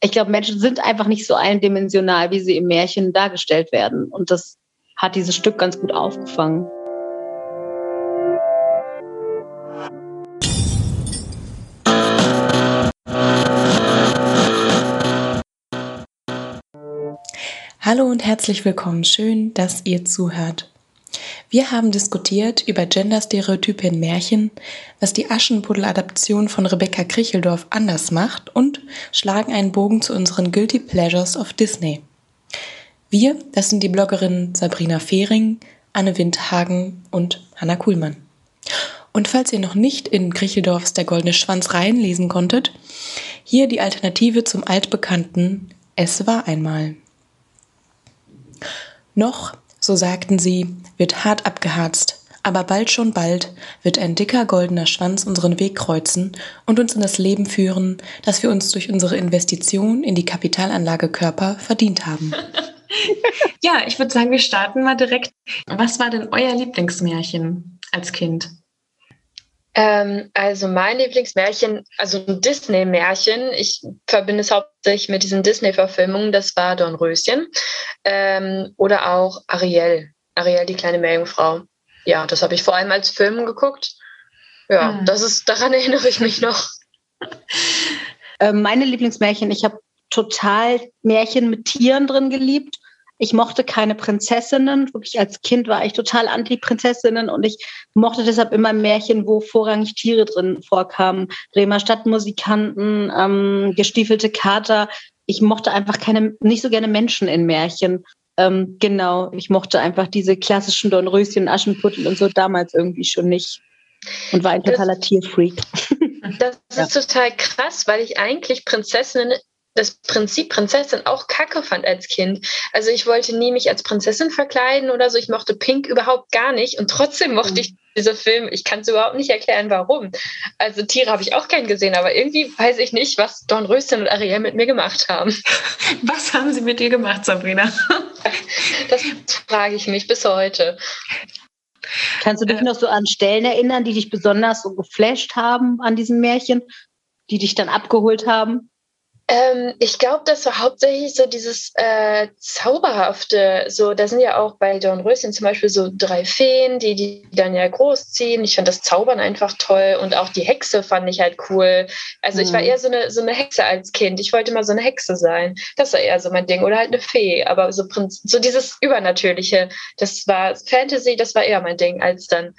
ich glaube, Menschen sind einfach nicht so eindimensional, wie sie im Märchen dargestellt werden. Und das hat dieses Stück ganz gut aufgefangen. Hallo und herzlich willkommen. Schön, dass ihr zuhört. Wir haben diskutiert über Genderstereotype in Märchen, was die Aschenputtel-Adaption von Rebecca Kricheldorf anders macht und schlagen einen Bogen zu unseren Guilty Pleasures of Disney. Wir, das sind die Bloggerinnen Sabrina Fehring, Anne Windhagen und Hanna Kuhlmann. Und falls ihr noch nicht in Kricheldorfs Der goldene Schwanz reinlesen konntet, hier die Alternative zum altbekannten Es war einmal. Noch so sagten sie, wird hart abgeharzt, aber bald schon bald wird ein dicker goldener Schwanz unseren Weg kreuzen und uns in das Leben führen, das wir uns durch unsere Investition in die Kapitalanlage Körper verdient haben. ja, ich würde sagen, wir starten mal direkt. Was war denn euer Lieblingsmärchen als Kind? Ähm, also mein Lieblingsmärchen, also ein Disney-Märchen, ich verbinde es hauptsächlich mit diesen Disney-Verfilmungen, das war Dornröschen ähm, oder auch Ariel, Ariel, die kleine Meerjungfrau. Ja, das habe ich vor allem als Film geguckt. Ja, mhm. das ist, daran erinnere ich mich noch. Äh, meine Lieblingsmärchen, ich habe total Märchen mit Tieren drin geliebt. Ich mochte keine Prinzessinnen. Wirklich als Kind war ich total anti-Prinzessinnen und ich mochte deshalb immer Märchen, wo vorrangig Tiere drin vorkamen. Bremer Stadtmusikanten, ähm, gestiefelte Kater. Ich mochte einfach keine, nicht so gerne Menschen in Märchen. Ähm, genau, ich mochte einfach diese klassischen Dornröschen, Aschenputtel und so damals irgendwie schon nicht. Und war ein totaler das, Tierfreak. Das ist ja. total krass, weil ich eigentlich Prinzessinnen das Prinzip Prinzessin auch kacke fand als Kind. Also ich wollte nie mich als Prinzessin verkleiden oder so. Ich mochte Pink überhaupt gar nicht und trotzdem mochte mhm. ich diese Filme. Ich kann es überhaupt nicht erklären, warum. Also Tiere habe ich auch gern gesehen, aber irgendwie weiß ich nicht, was Dornröschen und Ariel mit mir gemacht haben. Was haben sie mit dir gemacht, Sabrina? Das frage ich mich bis heute. Kannst du dich äh, noch so an Stellen erinnern, die dich besonders so geflasht haben an diesem Märchen, die dich dann abgeholt haben? Ähm, ich glaube, das war hauptsächlich so dieses äh, Zauberhafte. So, da sind ja auch bei Dornröschen zum Beispiel so drei Feen, die die dann ja großziehen. Ich fand das Zaubern einfach toll und auch die Hexe fand ich halt cool. Also mhm. ich war mhm. eher so eine, so eine Hexe als Kind. Ich wollte immer so eine Hexe sein. Das war eher so mein Ding. Oder halt eine Fee. Aber so, so dieses Übernatürliche, das war Fantasy, das war eher mein Ding, als dann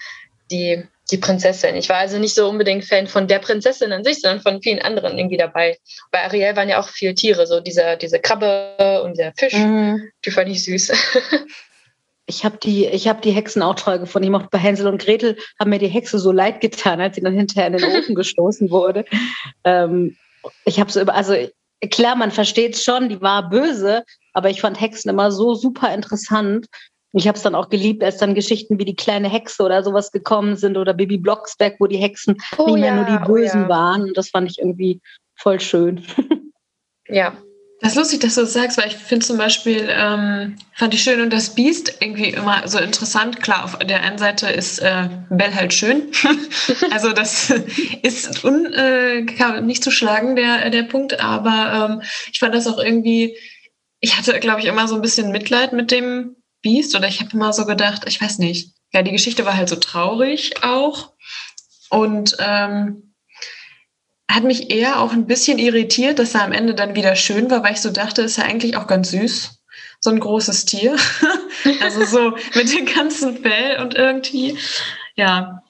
die die Prinzessin. Ich war also nicht so unbedingt Fan von der Prinzessin an sich, sondern von vielen anderen irgendwie dabei. Bei Ariel waren ja auch viele Tiere, so diese, diese Krabbe und der Fisch. Mhm. Die fand ich süß. Ich habe die, hab die Hexen auch toll gefunden. Ich mochte bei Hänsel und Gretel, haben mir die Hexe so leid getan, als sie dann hinterher in den Ofen gestoßen wurde. Ähm, ich habe so über, also klar, man versteht es schon, die war böse, aber ich fand Hexen immer so super interessant ich habe es dann auch geliebt, als dann Geschichten wie die kleine Hexe oder sowas gekommen sind oder Baby Blocksberg, wo die Hexen oh, nicht mehr ja, nur die Bösen oh, ja. waren. Und das fand ich irgendwie voll schön. Ja. Das ist lustig, dass du das sagst, weil ich finde zum Beispiel, ähm, fand ich schön und das Biest irgendwie immer so interessant. Klar, auf der einen Seite ist äh, Bell halt schön. also das ist un, äh, nicht zu schlagen, der, der Punkt. Aber ähm, ich fand das auch irgendwie, ich hatte, glaube ich, immer so ein bisschen Mitleid mit dem Biest oder ich habe immer so gedacht, ich weiß nicht. Ja, die Geschichte war halt so traurig auch und ähm, hat mich eher auch ein bisschen irritiert, dass er am Ende dann wieder schön war, weil ich so dachte, ist ja eigentlich auch ganz süß. So ein großes Tier. also so mit dem ganzen Fell und irgendwie, ja.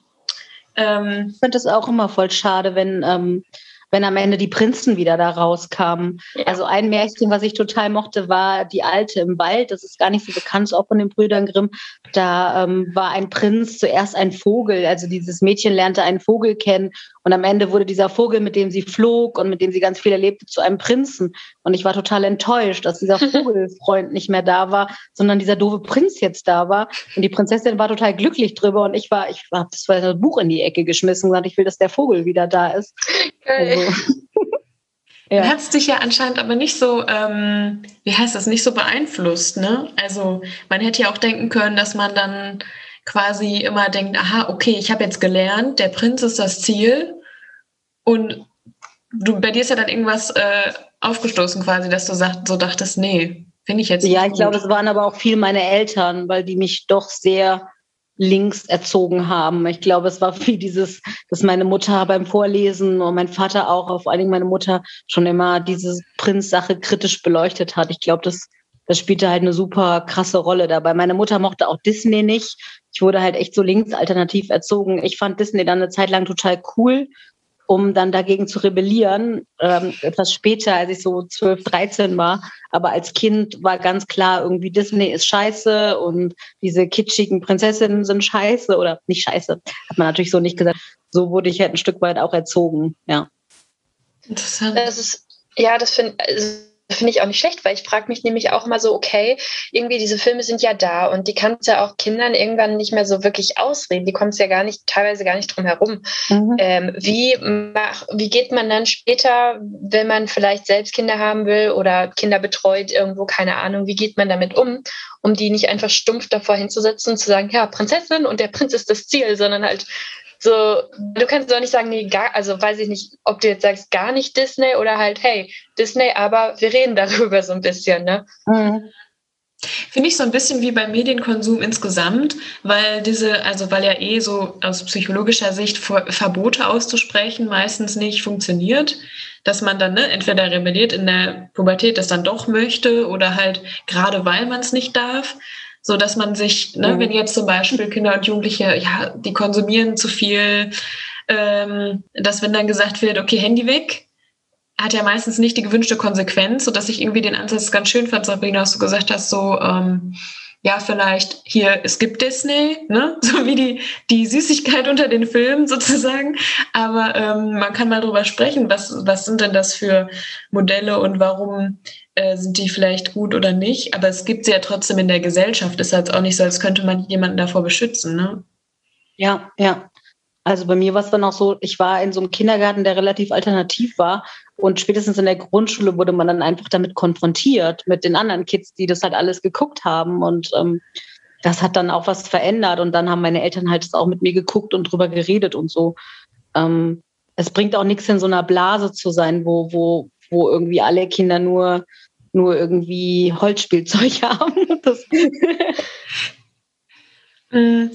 Ähm, ich finde das auch immer voll schade, wenn ähm, wenn am Ende die Prinzen wieder da rauskamen. Ja. Also ein Märchen, was ich total mochte, war Die Alte im Wald. Das ist gar nicht so bekannt, auch von den Brüdern Grimm. Da ähm, war ein Prinz zuerst ein Vogel. Also dieses Mädchen lernte einen Vogel kennen und am Ende wurde dieser Vogel, mit dem sie flog und mit dem sie ganz viel erlebte, zu einem Prinzen. Und ich war total enttäuscht, dass dieser Vogelfreund nicht mehr da war, sondern dieser doofe Prinz jetzt da war. Und die Prinzessin war total glücklich drüber. Und ich war, ich habe das, das Buch in die Ecke geschmissen und gesagt, ich will, dass der Vogel wieder da ist. Also, ja. Hat es dich ja anscheinend aber nicht so, ähm, wie heißt das, nicht so beeinflusst, ne? Also man hätte ja auch denken können, dass man dann quasi immer denkt, aha, okay, ich habe jetzt gelernt, der Prinz ist das Ziel und du, bei dir ist ja dann irgendwas äh, aufgestoßen quasi, dass du sagt, so dachtest, nee, finde ich jetzt nicht Ja, ich glaube, es waren aber auch viel meine Eltern, weil die mich doch sehr links erzogen haben. Ich glaube, es war viel dieses, dass meine Mutter beim Vorlesen und mein Vater auch, vor allen Dingen meine Mutter, schon immer diese Prinz-Sache kritisch beleuchtet hat. Ich glaube, das, das spielte halt eine super krasse Rolle dabei. Meine Mutter mochte auch Disney nicht. Ich wurde halt echt so links alternativ erzogen. Ich fand Disney dann eine Zeit lang total cool um dann dagegen zu rebellieren, ähm, etwas später, als ich so 12, 13 war. Aber als Kind war ganz klar, irgendwie Disney ist scheiße und diese kitschigen Prinzessinnen sind scheiße oder nicht scheiße, hat man natürlich so nicht gesagt. So wurde ich halt ein Stück weit auch erzogen, ja. Interessant. Das ist, ja, das finde also finde ich auch nicht schlecht, weil ich frage mich nämlich auch mal so, okay, irgendwie diese Filme sind ja da und die kannst ja auch Kindern irgendwann nicht mehr so wirklich ausreden. Die kommen es ja gar nicht, teilweise gar nicht drum herum. Mhm. Ähm, wie, mach, wie geht man dann später, wenn man vielleicht selbst Kinder haben will oder Kinder betreut irgendwo, keine Ahnung, wie geht man damit um, um die nicht einfach stumpf davor hinzusetzen und zu sagen, ja, Prinzessin und der Prinz ist das Ziel, sondern halt so, du kannst doch nicht sagen, nee, gar, also weiß ich nicht, ob du jetzt sagst, gar nicht Disney oder halt, hey, Disney, aber wir reden darüber so ein bisschen, ne? Mhm. Finde ich so ein bisschen wie beim Medienkonsum insgesamt, weil diese, also weil ja eh so aus psychologischer Sicht Verbote auszusprechen meistens nicht funktioniert, dass man dann ne, entweder rebelliert in der Pubertät, das dann doch möchte oder halt gerade weil man es nicht darf so dass man sich, ne, mhm. wenn jetzt zum Beispiel Kinder und Jugendliche, ja, die konsumieren zu viel, ähm, dass wenn dann gesagt wird, okay, Handy weg, hat ja meistens nicht die gewünschte Konsequenz, so dass ich irgendwie den Ansatz ganz schön fand, Sabrina, was du gesagt hast, so, ähm, ja, vielleicht hier, es gibt Disney, ne? so wie die, die Süßigkeit unter den Filmen sozusagen. Aber ähm, man kann mal drüber sprechen, was, was sind denn das für Modelle und warum äh, sind die vielleicht gut oder nicht. Aber es gibt sie ja trotzdem in der Gesellschaft. Ist halt auch nicht so, als könnte man jemanden davor beschützen. Ne? Ja, ja. Also bei mir war es dann auch so, ich war in so einem Kindergarten, der relativ alternativ war. Und spätestens in der Grundschule wurde man dann einfach damit konfrontiert, mit den anderen Kids, die das halt alles geguckt haben. Und ähm, das hat dann auch was verändert. Und dann haben meine Eltern halt auch mit mir geguckt und drüber geredet und so. Ähm, es bringt auch nichts, in so einer Blase zu sein, wo, wo, wo irgendwie alle Kinder nur, nur irgendwie Holzspielzeug haben. mm,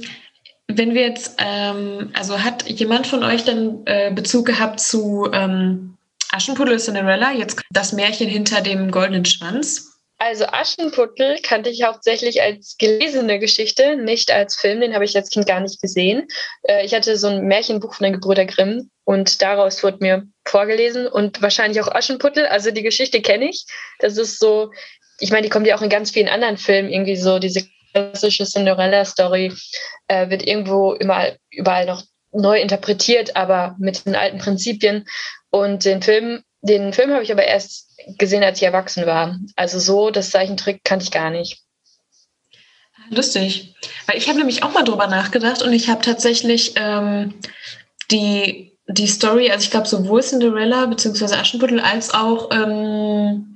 wenn wir jetzt, ähm, also hat jemand von euch dann äh, Bezug gehabt zu ähm, Aschenputtel Cinderella, jetzt das Märchen hinter dem goldenen Schwanz? Also Aschenputtel kannte ich hauptsächlich als gelesene Geschichte, nicht als Film. Den habe ich als Kind gar nicht gesehen. Äh, ich hatte so ein Märchenbuch von den Gebrüder Grimm und daraus wurde mir vorgelesen und wahrscheinlich auch Aschenputtel. Also die Geschichte kenne ich. Das ist so, ich meine, die kommt ja auch in ganz vielen anderen Filmen irgendwie so diese klassische Cinderella-Story äh, wird irgendwo immer überall noch neu interpretiert, aber mit den alten Prinzipien. Und den Film, den Film habe ich aber erst gesehen, als ich erwachsen war. Also so, das Zeichentrick kannte ich gar nicht. Lustig. Weil ich habe nämlich auch mal drüber nachgedacht und ich habe tatsächlich ähm, die, die Story, also ich glaube sowohl Cinderella bzw. Aschenputtel als auch ähm,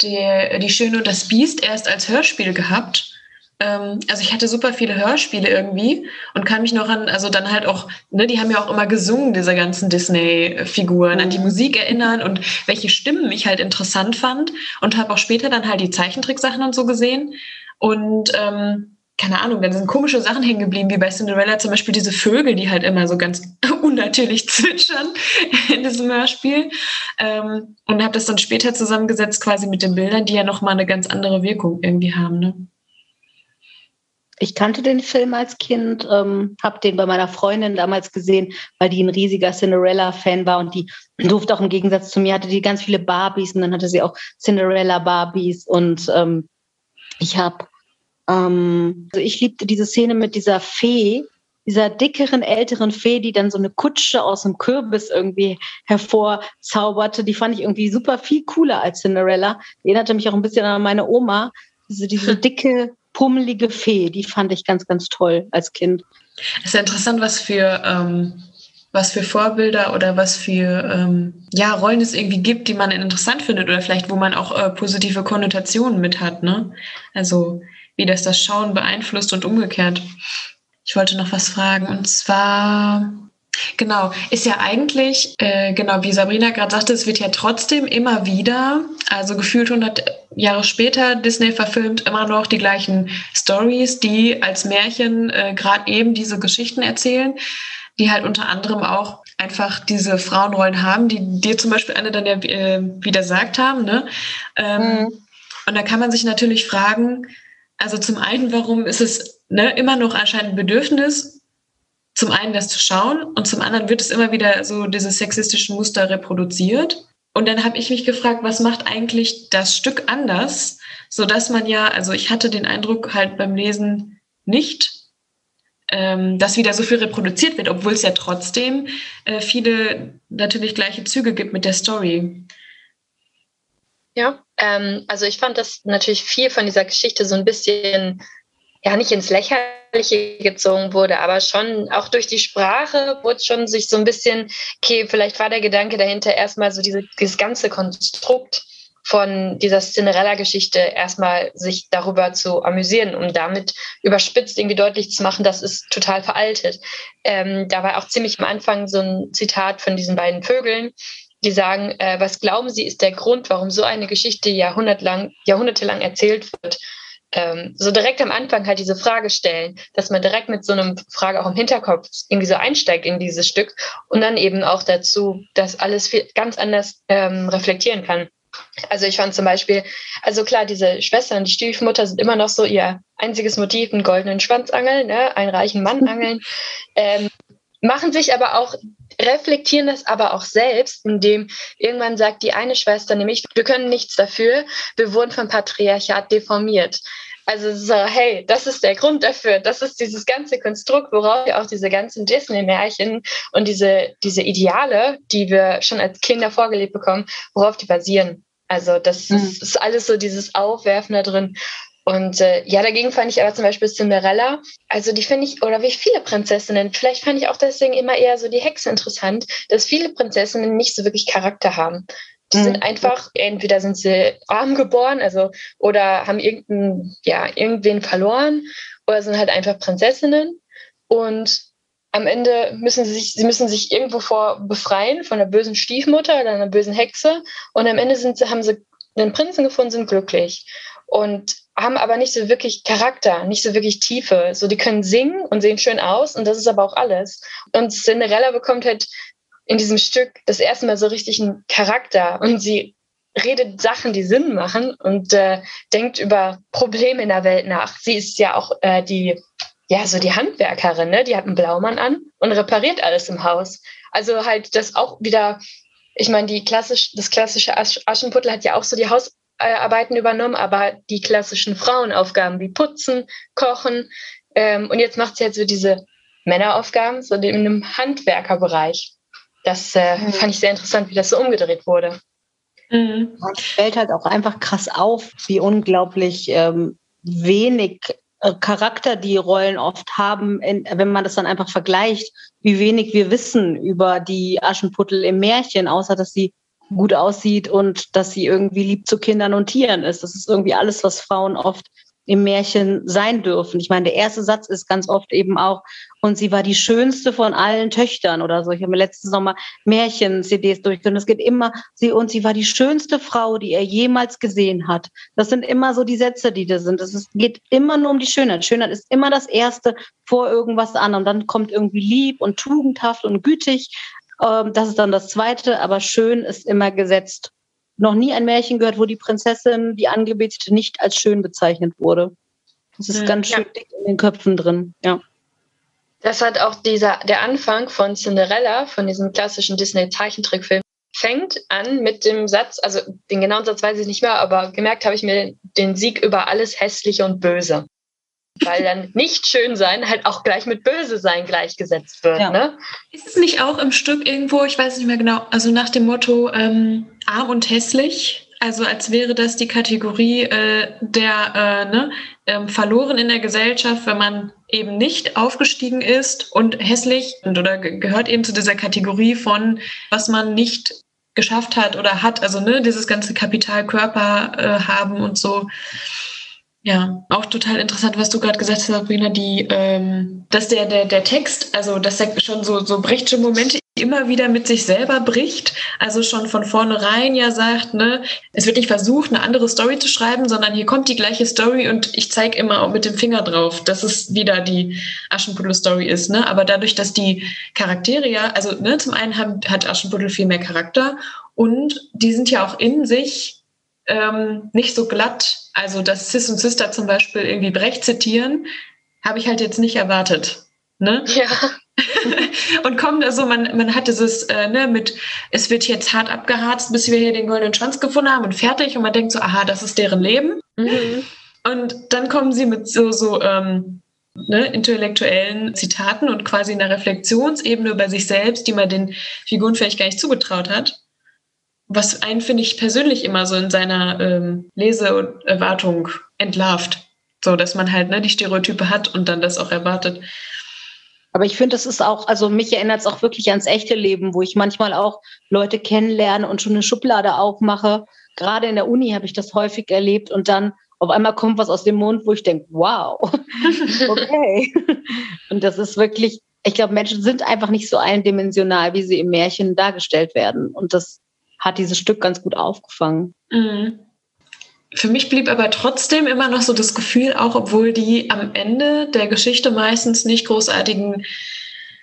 die, die Schöne und das Biest erst als Hörspiel gehabt ähm, also ich hatte super viele Hörspiele irgendwie und kann mich noch an, also dann halt auch, ne, die haben ja auch immer gesungen, diese ganzen Disney-Figuren, an die mhm. Musik erinnern und welche Stimmen ich halt interessant fand und habe auch später dann halt die Zeichentricksachen und so gesehen und ähm, keine Ahnung, dann sind komische Sachen hängen geblieben, wie bei Cinderella zum Beispiel diese Vögel, die halt immer so ganz unnatürlich zwitschern in diesem Hörspiel. Ähm, und habe das dann später zusammengesetzt quasi mit den Bildern, die ja nochmal eine ganz andere Wirkung irgendwie haben. Ne? Ich kannte den Film als Kind, ähm, habe den bei meiner Freundin damals gesehen, weil die ein riesiger Cinderella-Fan war und die durfte auch im Gegensatz zu mir, hatte die ganz viele Barbies und dann hatte sie auch Cinderella-Barbies und ähm, ich habe, ähm, also ich liebte diese Szene mit dieser Fee, dieser dickeren, älteren Fee, die dann so eine Kutsche aus dem Kürbis irgendwie hervorzauberte, die fand ich irgendwie super viel cooler als Cinderella. Die erinnerte mich auch ein bisschen an meine Oma. Diese, diese dicke, pummelige Fee, die fand ich ganz, ganz toll als Kind. Es ist ja interessant, was für, ähm, was für Vorbilder oder was für ähm, ja, Rollen es irgendwie gibt, die man interessant findet oder vielleicht, wo man auch äh, positive Konnotationen mit hat. Ne? Also wie das das Schauen beeinflusst und umgekehrt. Ich wollte noch was fragen und zwar Genau, ist ja eigentlich, äh, genau wie Sabrina gerade sagte, es wird ja trotzdem immer wieder, also gefühlt 100 Jahre später, Disney verfilmt immer noch die gleichen Stories, die als Märchen äh, gerade eben diese Geschichten erzählen, die halt unter anderem auch einfach diese Frauenrollen haben, die dir zum Beispiel eine dann ja äh, wieder sagt haben. Ne? Ähm, mhm. Und da kann man sich natürlich fragen, also zum einen, warum ist es ne, immer noch anscheinend ein Bedürfnis, zum einen das zu schauen und zum anderen wird es immer wieder so diese sexistischen Muster reproduziert. Und dann habe ich mich gefragt, was macht eigentlich das Stück anders, so dass man ja, also ich hatte den Eindruck halt beim Lesen nicht, ähm, dass wieder so viel reproduziert wird, obwohl es ja trotzdem äh, viele natürlich gleiche Züge gibt mit der Story. Ja, ähm, also ich fand, dass natürlich viel von dieser Geschichte so ein bisschen ja nicht ins Lächerliche gezogen wurde, aber schon auch durch die Sprache wurde schon sich so ein bisschen, okay, vielleicht war der Gedanke dahinter erstmal so diese, dieses ganze Konstrukt von dieser Cinderella-Geschichte erstmal sich darüber zu amüsieren, um damit überspitzt irgendwie deutlich zu machen, das ist total veraltet. Ähm, da war auch ziemlich am Anfang so ein Zitat von diesen beiden Vögeln, die sagen, äh, was glauben Sie ist der Grund, warum so eine Geschichte jahrhundertelang, jahrhundertelang erzählt wird? Ähm, so direkt am Anfang halt diese Frage stellen, dass man direkt mit so einem Frage auch im Hinterkopf irgendwie so einsteigt in dieses Stück und dann eben auch dazu, dass alles viel, ganz anders ähm, reflektieren kann. Also ich fand zum Beispiel, also klar, diese Schwestern, die Stiefmutter sind immer noch so ihr einziges Motiv, einen goldenen Schwanz angeln, ne? einen reichen Mann angeln, ähm, machen sich aber auch reflektieren das aber auch selbst, indem irgendwann sagt die eine Schwester nämlich, wir können nichts dafür, wir wurden vom Patriarchat deformiert. Also so, hey, das ist der Grund dafür. Das ist dieses ganze Konstrukt, worauf wir auch diese ganzen Disney-Märchen und diese, diese Ideale, die wir schon als Kinder vorgelebt bekommen, worauf die basieren. Also das mhm. ist, ist, alles so dieses Aufwerfen da drin. Und äh, ja, dagegen fand ich aber zum Beispiel Cinderella, also die finde ich, oder wie viele Prinzessinnen, vielleicht fand ich auch deswegen immer eher so die Hexe interessant, dass viele Prinzessinnen nicht so wirklich Charakter haben. Die mhm. sind einfach, entweder sind sie arm geboren, also oder haben irgendeinen, ja, irgendwen verloren, oder sind halt einfach Prinzessinnen. Und am Ende müssen sie sich, sie müssen sich irgendwo vor befreien von einer bösen Stiefmutter oder einer bösen Hexe. Und am Ende sind sie, haben sie einen Prinzen gefunden, sind glücklich. Und haben aber nicht so wirklich Charakter, nicht so wirklich Tiefe. So, die können singen und sehen schön aus und das ist aber auch alles. Und Cinderella bekommt halt in diesem Stück das erste Mal so richtig einen Charakter und sie redet Sachen, die Sinn machen und äh, denkt über Probleme in der Welt nach. Sie ist ja auch äh, die, ja, so die Handwerkerin, ne? Die hat einen Blaumann an und repariert alles im Haus. Also halt das auch wieder, ich meine, die klassisch, das klassische Aschenputtel hat ja auch so die Haus, Arbeiten übernommen, aber die klassischen Frauenaufgaben wie Putzen, Kochen. Ähm, und jetzt macht sie jetzt so diese Männeraufgaben, so in einem Handwerkerbereich. Das äh, mhm. fand ich sehr interessant, wie das so umgedreht wurde. Mhm. Es fällt halt auch einfach krass auf, wie unglaublich ähm, wenig äh, Charakter die Rollen oft haben, in, wenn man das dann einfach vergleicht, wie wenig wir wissen über die Aschenputtel im Märchen, außer dass sie gut aussieht und dass sie irgendwie lieb zu Kindern und Tieren ist. Das ist irgendwie alles, was Frauen oft im Märchen sein dürfen. Ich meine, der erste Satz ist ganz oft eben auch, und sie war die schönste von allen Töchtern oder so. Ich habe mir letztens nochmal Märchen-CDs durchgeführt. Es geht immer, sie und sie war die schönste Frau, die er jemals gesehen hat. Das sind immer so die Sätze, die da sind. Es geht immer nur um die Schönheit. Schönheit ist immer das Erste vor irgendwas anderem. Dann kommt irgendwie lieb und tugendhaft und gütig. Ähm, das ist dann das Zweite, aber schön ist immer gesetzt. Noch nie ein Märchen gehört, wo die Prinzessin, die Angebetete, nicht als schön bezeichnet wurde. Das ist mhm, ganz schön ja. dick in den Köpfen drin, ja. Das hat auch dieser, der Anfang von Cinderella, von diesem klassischen Disney-Zeichentrickfilm, fängt an mit dem Satz, also den genauen Satz weiß ich nicht mehr, aber gemerkt habe ich mir den Sieg über alles Hässliche und Böse weil dann nicht schön sein halt auch gleich mit böse sein gleichgesetzt wird. Ja. Ne? Ist es nicht auch im Stück irgendwo, ich weiß nicht mehr genau, also nach dem Motto ähm, arm und hässlich? Also als wäre das die Kategorie äh, der äh, ne, ähm, verloren in der Gesellschaft, wenn man eben nicht aufgestiegen ist und hässlich und, oder gehört eben zu dieser Kategorie von, was man nicht geschafft hat oder hat, also ne, dieses ganze Kapitalkörper äh, haben und so. Ja, auch total interessant, was du gerade gesagt hast, Sabrina, die, ähm, dass der, der, der Text, also dass er schon so, so brechtsche Momente immer wieder mit sich selber bricht, also schon von vornherein ja sagt, ne, es wird nicht versucht, eine andere Story zu schreiben, sondern hier kommt die gleiche Story und ich zeige immer auch mit dem Finger drauf, dass es wieder die Aschenputtel-Story ist, ne? Aber dadurch, dass die Charaktere ja, also ne, zum einen haben, hat Aschenputtel viel mehr Charakter und die sind ja auch in sich ähm, nicht so glatt. Also, dass Sis und Sister zum Beispiel irgendwie Brecht zitieren, habe ich halt jetzt nicht erwartet. Ne? Ja. und kommt also, man, man hat dieses, äh, ne, mit, es wird jetzt hart abgeharzt, bis wir hier den goldenen Schwanz gefunden haben und fertig. Und man denkt so, aha, das ist deren Leben. Mhm. Und dann kommen sie mit so, so ähm, ne, intellektuellen Zitaten und quasi einer Reflexionsebene über sich selbst, die man den Figuren vielleicht gar nicht zugetraut hat was einen, finde ich, persönlich immer so in seiner ähm, Leseerwartung entlarvt. So, dass man halt ne, die Stereotype hat und dann das auch erwartet. Aber ich finde, das ist auch, also mich erinnert es auch wirklich ans echte Leben, wo ich manchmal auch Leute kennenlerne und schon eine Schublade aufmache. Gerade in der Uni habe ich das häufig erlebt und dann auf einmal kommt was aus dem Mund, wo ich denke, wow, okay. und das ist wirklich, ich glaube, Menschen sind einfach nicht so eindimensional, wie sie im Märchen dargestellt werden. Und das hat dieses Stück ganz gut aufgefangen. Mhm. Für mich blieb aber trotzdem immer noch so das Gefühl, auch obwohl die am Ende der Geschichte meistens nicht großartigen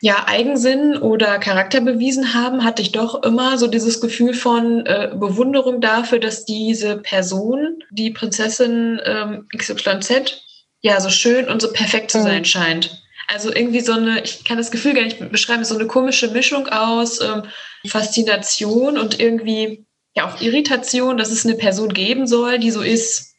ja, Eigensinn oder Charakter bewiesen haben, hatte ich doch immer so dieses Gefühl von äh, Bewunderung dafür, dass diese Person, die Prinzessin ähm, XYZ, ja so schön und so perfekt zu mhm. sein mhm. scheint. Also irgendwie so eine, ich kann das Gefühl gar nicht beschreiben, so eine komische Mischung aus ähm, Faszination und irgendwie ja auch Irritation, dass es eine Person geben soll, die so ist.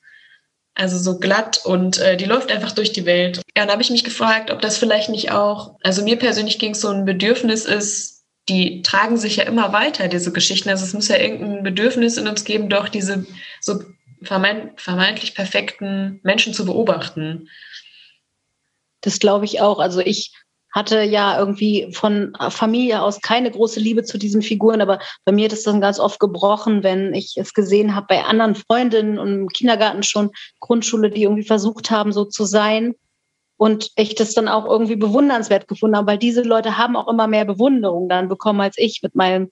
Also so glatt und äh, die läuft einfach durch die Welt. Ja, dann habe ich mich gefragt, ob das vielleicht nicht auch, also mir persönlich ging es so ein Bedürfnis ist, die tragen sich ja immer weiter, diese Geschichten. Also es muss ja irgendein Bedürfnis in uns geben, doch diese so vermeintlich perfekten Menschen zu beobachten. Das glaube ich auch. Also ich hatte ja irgendwie von Familie aus keine große Liebe zu diesen Figuren, aber bei mir ist das dann ganz oft gebrochen, wenn ich es gesehen habe bei anderen Freundinnen und im Kindergarten schon, Grundschule, die irgendwie versucht haben, so zu sein. Und ich das dann auch irgendwie bewundernswert gefunden habe, weil diese Leute haben auch immer mehr Bewunderung dann bekommen als ich mit meinem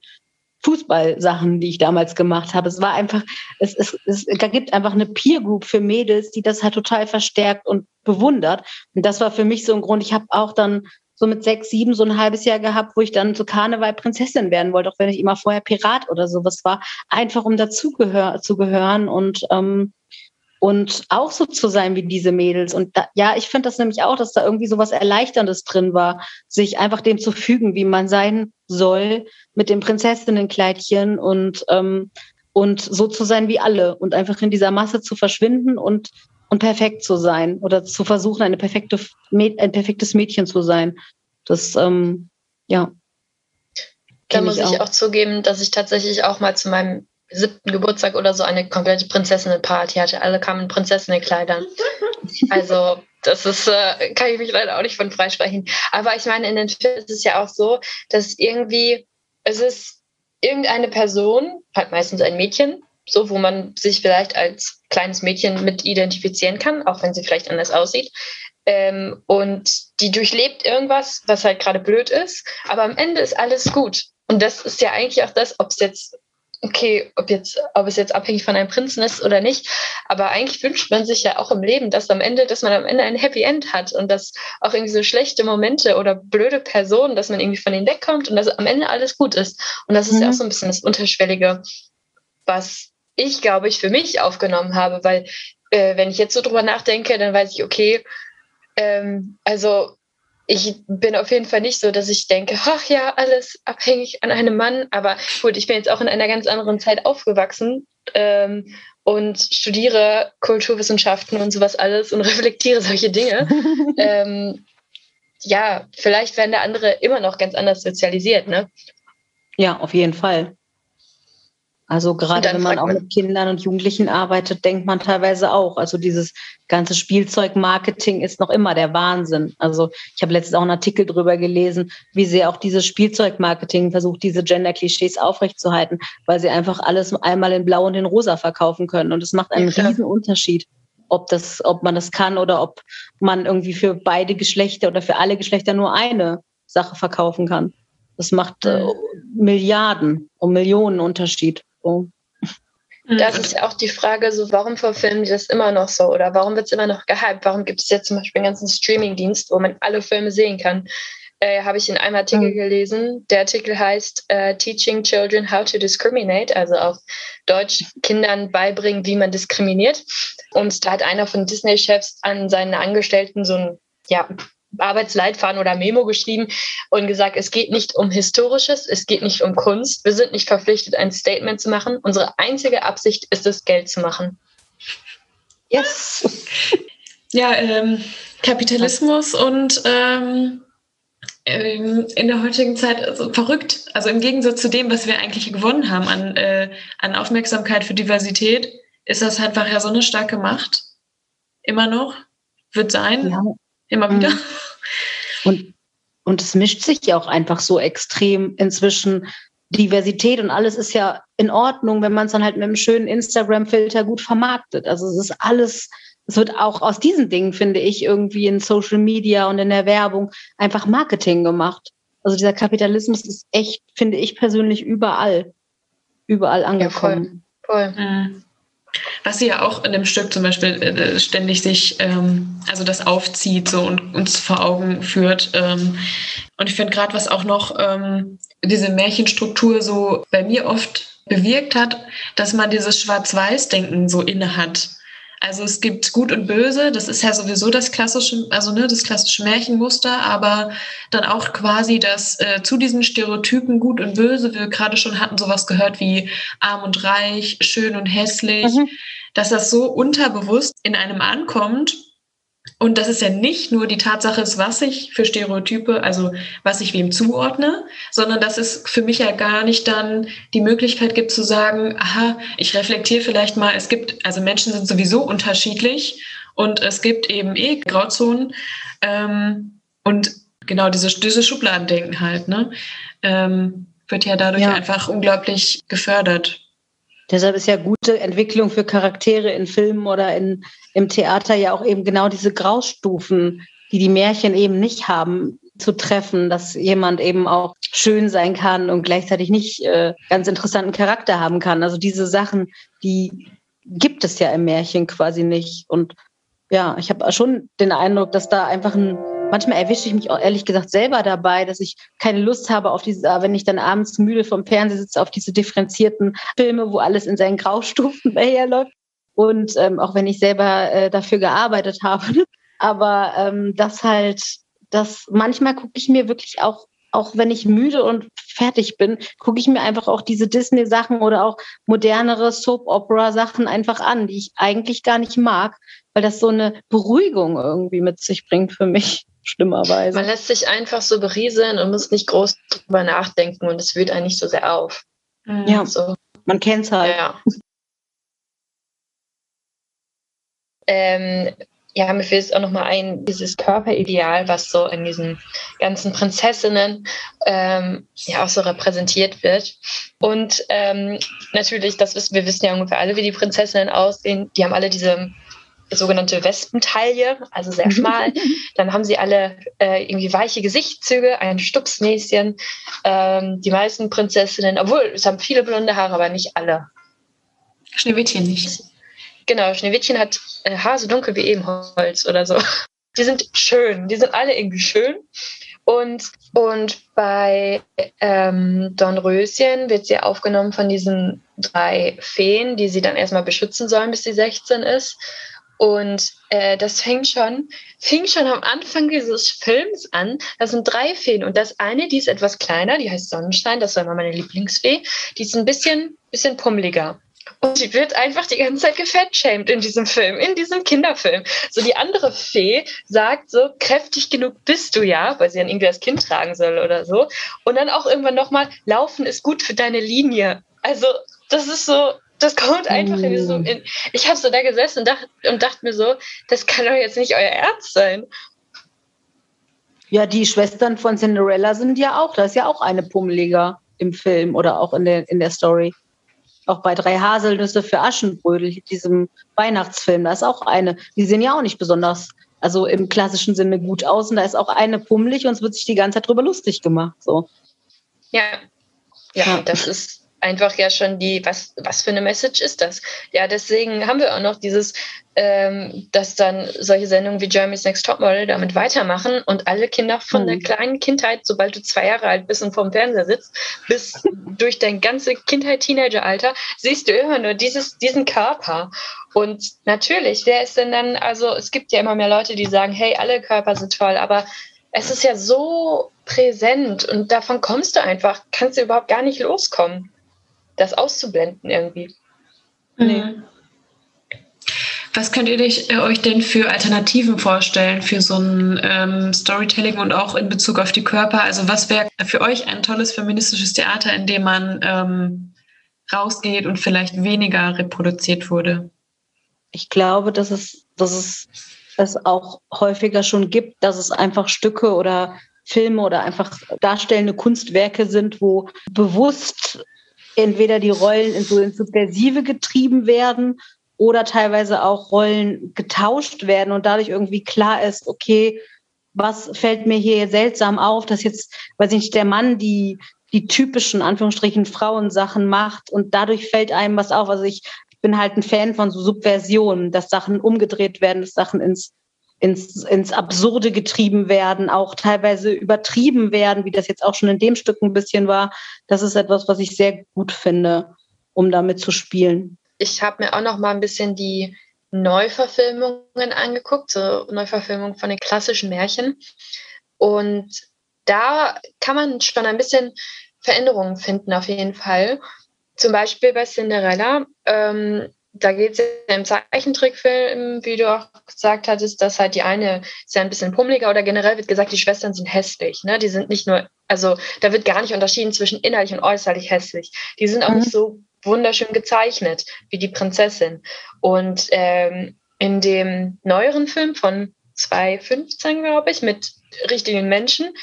Fußballsachen, die ich damals gemacht habe. Es war einfach, es, es, es gibt einfach eine Peer Group für Mädels, die das halt total verstärkt und bewundert. Und das war für mich so ein Grund. Ich habe auch dann so mit sechs, sieben so ein halbes Jahr gehabt, wo ich dann so Karneval Prinzessin werden wollte, auch wenn ich immer vorher Pirat oder sowas war, einfach um dazugehör zu gehören und ähm, und auch so zu sein wie diese Mädels. Und da, ja, ich finde das nämlich auch, dass da irgendwie so was Erleichterndes drin war, sich einfach dem zu fügen, wie man sein soll mit dem Prinzessinnenkleidchen und, ähm, und so zu sein wie alle und einfach in dieser Masse zu verschwinden und, und perfekt zu sein oder zu versuchen, eine perfekte, ein perfektes Mädchen zu sein. Das, ähm, ja. Da muss ich auch. auch zugeben, dass ich tatsächlich auch mal zu meinem siebten Geburtstag oder so eine komplette Prinzessinnenparty hatte. Alle kamen in Prinzessinnenkleidern. Also das ist, äh, kann ich mich leider auch nicht von freisprechen. Aber ich meine, in den Filmen ist es ja auch so, dass irgendwie, es ist irgendeine Person, halt meistens ein Mädchen, so wo man sich vielleicht als kleines Mädchen mit identifizieren kann, auch wenn sie vielleicht anders aussieht. Ähm, und die durchlebt irgendwas, was halt gerade blöd ist, aber am Ende ist alles gut. Und das ist ja eigentlich auch das, ob es jetzt okay, ob, jetzt, ob es jetzt abhängig von einem Prinzen ist oder nicht. Aber eigentlich wünscht man sich ja auch im Leben, dass am Ende, dass man am Ende ein Happy End hat und dass auch irgendwie so schlechte Momente oder blöde Personen, dass man irgendwie von ihnen wegkommt und dass am Ende alles gut ist. Und das ist mhm. ja auch so ein bisschen das Unterschwellige, was ich, glaube ich, für mich aufgenommen habe, weil äh, wenn ich jetzt so drüber nachdenke, dann weiß ich, okay, ähm, also ich bin auf jeden Fall nicht so, dass ich denke, ach ja, alles abhängig an einem Mann. Aber gut, ich bin jetzt auch in einer ganz anderen Zeit aufgewachsen ähm, und studiere Kulturwissenschaften und sowas alles und reflektiere solche Dinge. ähm, ja, vielleicht werden da andere immer noch ganz anders sozialisiert, ne? Ja, auf jeden Fall. Also gerade wenn man auch mit Kindern und Jugendlichen arbeitet, denkt man teilweise auch. Also dieses ganze Spielzeugmarketing ist noch immer der Wahnsinn. Also ich habe letztens auch einen Artikel drüber gelesen, wie sehr auch dieses Spielzeugmarketing versucht, diese Gender-Klischees aufrechtzuerhalten, weil sie einfach alles einmal in Blau und in Rosa verkaufen können. Und es macht einen ja, riesen Unterschied. ob, das, ob man das kann oder ob man irgendwie für beide Geschlechter oder für alle Geschlechter nur eine Sache verkaufen kann. Das macht äh, Milliarden und Millionen Unterschied. So. Mhm. Das ist ja auch die Frage, so warum verfilmen die das immer noch so oder warum wird es immer noch gehypt? Warum gibt es jetzt zum Beispiel einen ganzen Streaming-Dienst, wo man alle Filme sehen kann? Äh, Habe ich in einem Artikel mhm. gelesen. Der Artikel heißt uh, Teaching Children How to Discriminate, also auf Deutsch Kindern beibringen, wie man diskriminiert. Und da hat einer von Disney-Chefs an seinen Angestellten so ein ja, Arbeitsleitfaden oder Memo geschrieben und gesagt, es geht nicht um Historisches, es geht nicht um Kunst. Wir sind nicht verpflichtet, ein Statement zu machen. Unsere einzige Absicht ist es, Geld zu machen. Yes. Ja, ähm, Kapitalismus und ähm, ähm, in der heutigen Zeit also verrückt. Also im Gegensatz zu dem, was wir eigentlich gewonnen haben an, äh, an Aufmerksamkeit für Diversität, ist das einfach ja so eine starke Macht. Immer noch. Wird sein. Ja. Immer wieder. Mhm. Und, und es mischt sich ja auch einfach so extrem inzwischen. Diversität und alles ist ja in Ordnung, wenn man es dann halt mit einem schönen Instagram-Filter gut vermarktet. Also es ist alles, es wird auch aus diesen Dingen, finde ich, irgendwie in Social Media und in der Werbung einfach Marketing gemacht. Also dieser Kapitalismus ist echt, finde ich persönlich, überall, überall angekommen. Ja, voll. voll. Mhm. Was sie ja auch in dem Stück zum Beispiel äh, ständig sich, ähm, also das aufzieht so und uns vor Augen führt. Ähm, und ich finde gerade, was auch noch ähm, diese Märchenstruktur so bei mir oft bewirkt hat, dass man dieses Schwarz-Weiß-Denken so inne hat. Also es gibt Gut und Böse, das ist ja sowieso das klassische, also ne, das klassische Märchenmuster, aber dann auch quasi das äh, zu diesen Stereotypen Gut und Böse, wir gerade schon hatten sowas gehört wie arm und reich, schön und hässlich, mhm. dass das so unterbewusst in einem ankommt und das ist ja nicht nur die Tatsache ist, was ich für Stereotype, also was ich wem zuordne, sondern dass es für mich ja gar nicht dann die Möglichkeit gibt zu sagen, aha, ich reflektiere vielleicht mal, es gibt, also Menschen sind sowieso unterschiedlich und es gibt eben eh Grauzonen ähm, und genau diese, dieses Schubladendenken halt, ne, ähm, wird ja dadurch ja. einfach unglaublich gefördert. Deshalb ist ja gute Entwicklung für Charaktere in Filmen oder in, im Theater ja auch eben genau diese Graustufen, die die Märchen eben nicht haben, zu treffen, dass jemand eben auch schön sein kann und gleichzeitig nicht äh, ganz interessanten Charakter haben kann. Also diese Sachen, die gibt es ja im Märchen quasi nicht. Und ja, ich habe schon den Eindruck, dass da einfach ein manchmal erwische ich mich auch ehrlich gesagt selber dabei, dass ich keine Lust habe auf diese, wenn ich dann abends müde vom Fernseher sitze, auf diese differenzierten Filme, wo alles in seinen Graustufen daherläuft. Und ähm, auch wenn ich selber äh, dafür gearbeitet habe. Aber ähm, das halt, das manchmal gucke ich mir wirklich auch, auch wenn ich müde und fertig bin, gucke ich mir einfach auch diese Disney-Sachen oder auch modernere Soap-Opera-Sachen einfach an, die ich eigentlich gar nicht mag, weil das so eine Beruhigung irgendwie mit sich bringt für mich schlimmerweise. Man lässt sich einfach so berieseln und muss nicht groß drüber nachdenken und es wühlt einen nicht so sehr auf. Mhm. Ja, so. man kennt es halt. Ja. Ähm, ja, mir fällt auch nochmal ein, dieses Körperideal, was so in diesen ganzen Prinzessinnen ähm, ja auch so repräsentiert wird. Und ähm, natürlich, das wissen wir wissen ja ungefähr alle, wie die Prinzessinnen aussehen. Die haben alle diese sogenannte Wespentaille, also sehr schmal. Dann haben sie alle äh, irgendwie weiche Gesichtszüge, ein Stupsnäschen. Ähm, die meisten Prinzessinnen, obwohl es haben viele blonde Haare, aber nicht alle. Schneewittchen nicht. Genau, Schneewittchen hat äh, Haar so dunkel wie Ebenholz oder so. Die sind schön, die sind alle irgendwie schön. Und, und bei ähm, Dornröschen wird sie aufgenommen von diesen drei Feen, die sie dann erstmal beschützen sollen, bis sie 16 ist. Und äh, das fängt schon, fing schon am Anfang dieses Films an. Das sind drei Feen. Und das eine, die ist etwas kleiner, die heißt Sonnenstein, das war immer meine Lieblingsfee. Die ist ein bisschen, bisschen pummeliger. Und sie wird einfach die ganze Zeit gefettshamed in diesem Film, in diesem Kinderfilm. So die andere Fee sagt so, kräftig genug bist du ja, weil sie dann irgendwie das Kind tragen soll oder so. Und dann auch irgendwann nochmal, laufen ist gut für deine Linie. Also das ist so, das kommt einfach in diesem. Mm. In, ich habe so da gesessen und, dacht, und dachte mir so, das kann doch jetzt nicht euer Ernst sein. Ja, die Schwestern von Cinderella sind ja auch, da ist ja auch eine Pummeliger im Film oder auch in der, in der Story. auch bei drei Haselnüsse für Aschenbrödel, diesem Weihnachtsfilm, da ist auch eine. Die sehen ja auch nicht besonders, also im klassischen Sinne gut aus. Und da ist auch eine pummelig und es wird sich die ganze Zeit drüber lustig gemacht. So. Ja. Ja, ja. das ist einfach ja schon die, was, was für eine Message ist das? Ja, deswegen haben wir auch noch dieses, ähm, dass dann solche Sendungen wie Jeremy's Next Topmodel damit weitermachen und alle Kinder von mhm. der kleinen Kindheit, sobald du zwei Jahre alt bist und vorm Fernseher sitzt, bis durch dein ganze Kindheit, Teenageralter, siehst du immer nur dieses, diesen Körper. Und natürlich, wer ist denn dann, also es gibt ja immer mehr Leute, die sagen, hey, alle Körper sind toll, aber es ist ja so präsent und davon kommst du einfach, kannst du überhaupt gar nicht loskommen das auszublenden irgendwie. Nee. Was könnt ihr äh, euch denn für Alternativen vorstellen für so ein ähm, Storytelling und auch in Bezug auf die Körper? Also was wäre für euch ein tolles feministisches Theater, in dem man ähm, rausgeht und vielleicht weniger reproduziert wurde? Ich glaube, dass es, dass es es auch häufiger schon gibt, dass es einfach Stücke oder Filme oder einfach darstellende Kunstwerke sind, wo bewusst entweder die Rollen in so ins Subversive getrieben werden oder teilweise auch Rollen getauscht werden und dadurch irgendwie klar ist, okay, was fällt mir hier seltsam auf, dass jetzt, weiß ich nicht, der Mann die, die typischen, Anführungsstrichen, Frauensachen macht und dadurch fällt einem was auf. Also ich bin halt ein Fan von so Subversionen, dass Sachen umgedreht werden, dass Sachen ins ins, ins Absurde getrieben werden, auch teilweise übertrieben werden, wie das jetzt auch schon in dem Stück ein bisschen war. Das ist etwas, was ich sehr gut finde, um damit zu spielen. Ich habe mir auch noch mal ein bisschen die Neuverfilmungen angeguckt, so Neuverfilmungen von den klassischen Märchen. Und da kann man schon ein bisschen Veränderungen finden, auf jeden Fall. Zum Beispiel bei Cinderella ähm, da geht es ja im Zeichentrickfilm, wie du auch gesagt hattest, dass halt die eine ist ja ein bisschen pummeliger oder generell wird gesagt, die Schwestern sind hässlich. Ne? Die sind nicht nur, also da wird gar nicht unterschieden zwischen innerlich und äußerlich hässlich. Die sind auch mhm. nicht so wunderschön gezeichnet wie die Prinzessin. Und ähm, in dem neueren Film von 2015, glaube ich, mit richtigen Menschen,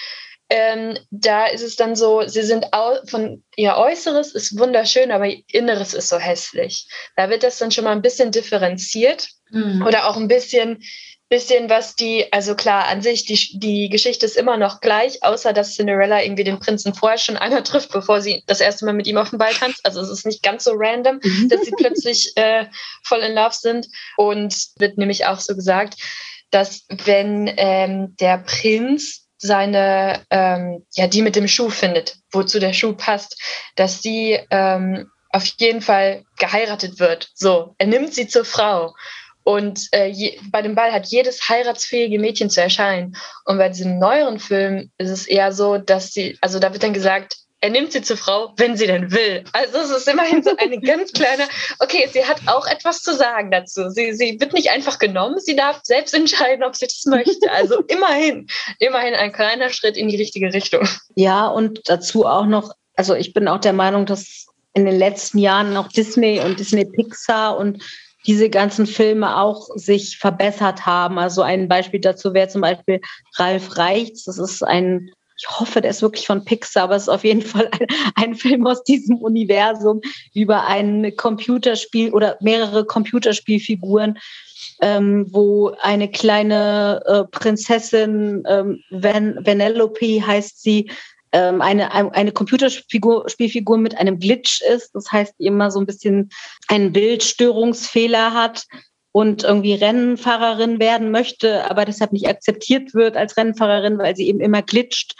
ähm, da ist es dann so, sie sind von ihr Äußeres ist wunderschön, aber ihr Inneres ist so hässlich. Da wird das dann schon mal ein bisschen differenziert mhm. oder auch ein bisschen, bisschen was die, also klar, an sich, die, die Geschichte ist immer noch gleich, außer dass Cinderella irgendwie den Prinzen vorher schon einmal trifft, bevor sie das erste Mal mit ihm auf den Ball tanzt. Also es ist nicht ganz so random, mhm. dass sie plötzlich äh, voll in Love sind. Und wird nämlich auch so gesagt, dass wenn ähm, der Prinz seine, ähm, ja, die mit dem Schuh findet, wozu der Schuh passt, dass sie ähm, auf jeden Fall geheiratet wird. So, er nimmt sie zur Frau. Und äh, je, bei dem Ball hat jedes heiratsfähige Mädchen zu erscheinen. Und bei diesem neueren Film ist es eher so, dass sie, also da wird dann gesagt, er nimmt sie zur Frau, wenn sie denn will. Also es ist immerhin so eine ganz kleine, okay, sie hat auch etwas zu sagen dazu. Sie, sie wird nicht einfach genommen, sie darf selbst entscheiden, ob sie das möchte. Also immerhin, immerhin ein kleiner Schritt in die richtige Richtung. Ja, und dazu auch noch, also ich bin auch der Meinung, dass in den letzten Jahren auch Disney und Disney Pixar und diese ganzen Filme auch sich verbessert haben. Also ein Beispiel dazu wäre zum Beispiel Ralf Reichts. Das ist ein ich hoffe, der ist wirklich von Pixar, aber es ist auf jeden Fall ein, ein, Film aus diesem Universum über ein Computerspiel oder mehrere Computerspielfiguren, ähm, wo eine kleine äh, Prinzessin, ähm, Van Vanellope heißt sie, ähm, eine, eine Computerspielfigur mit einem Glitch ist. Das heißt, die immer so ein bisschen einen Bildstörungsfehler hat und irgendwie Rennfahrerin werden möchte, aber deshalb nicht akzeptiert wird als Rennfahrerin, weil sie eben immer glitscht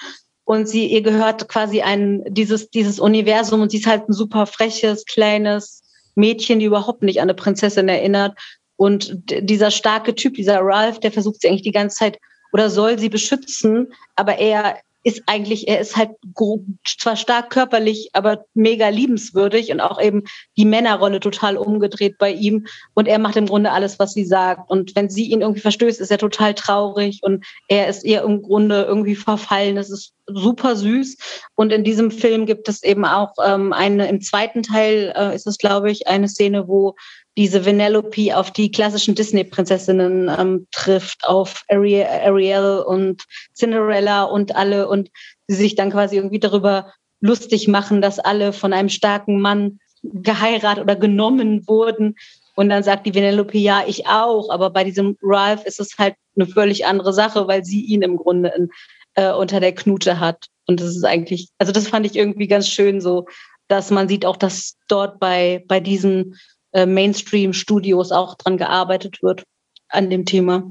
und sie ihr gehört quasi ein dieses dieses Universum und sie ist halt ein super freches kleines Mädchen, die überhaupt nicht an eine Prinzessin erinnert. Und dieser starke Typ, dieser Ralph, der versucht sie eigentlich die ganze Zeit oder soll sie beschützen, aber er ist eigentlich, er ist halt zwar stark körperlich, aber mega liebenswürdig und auch eben die Männerrolle total umgedreht bei ihm. Und er macht im Grunde alles, was sie sagt. Und wenn sie ihn irgendwie verstößt, ist er total traurig und er ist ihr im Grunde irgendwie verfallen. Das ist super süß. Und in diesem Film gibt es eben auch ähm, eine, im zweiten Teil äh, ist es, glaube ich, eine Szene, wo diese Vanellope auf die klassischen Disney-Prinzessinnen ähm, trifft, auf Ariel, Ariel und Cinderella und alle und sie sich dann quasi irgendwie darüber lustig machen, dass alle von einem starken Mann geheiratet oder genommen wurden. Und dann sagt die Vanellope, ja, ich auch. Aber bei diesem Ralph ist es halt eine völlig andere Sache, weil sie ihn im Grunde in, äh, unter der Knute hat. Und das ist eigentlich, also das fand ich irgendwie ganz schön so, dass man sieht auch, dass dort bei, bei diesen äh, Mainstream-Studios auch dran gearbeitet wird an dem Thema.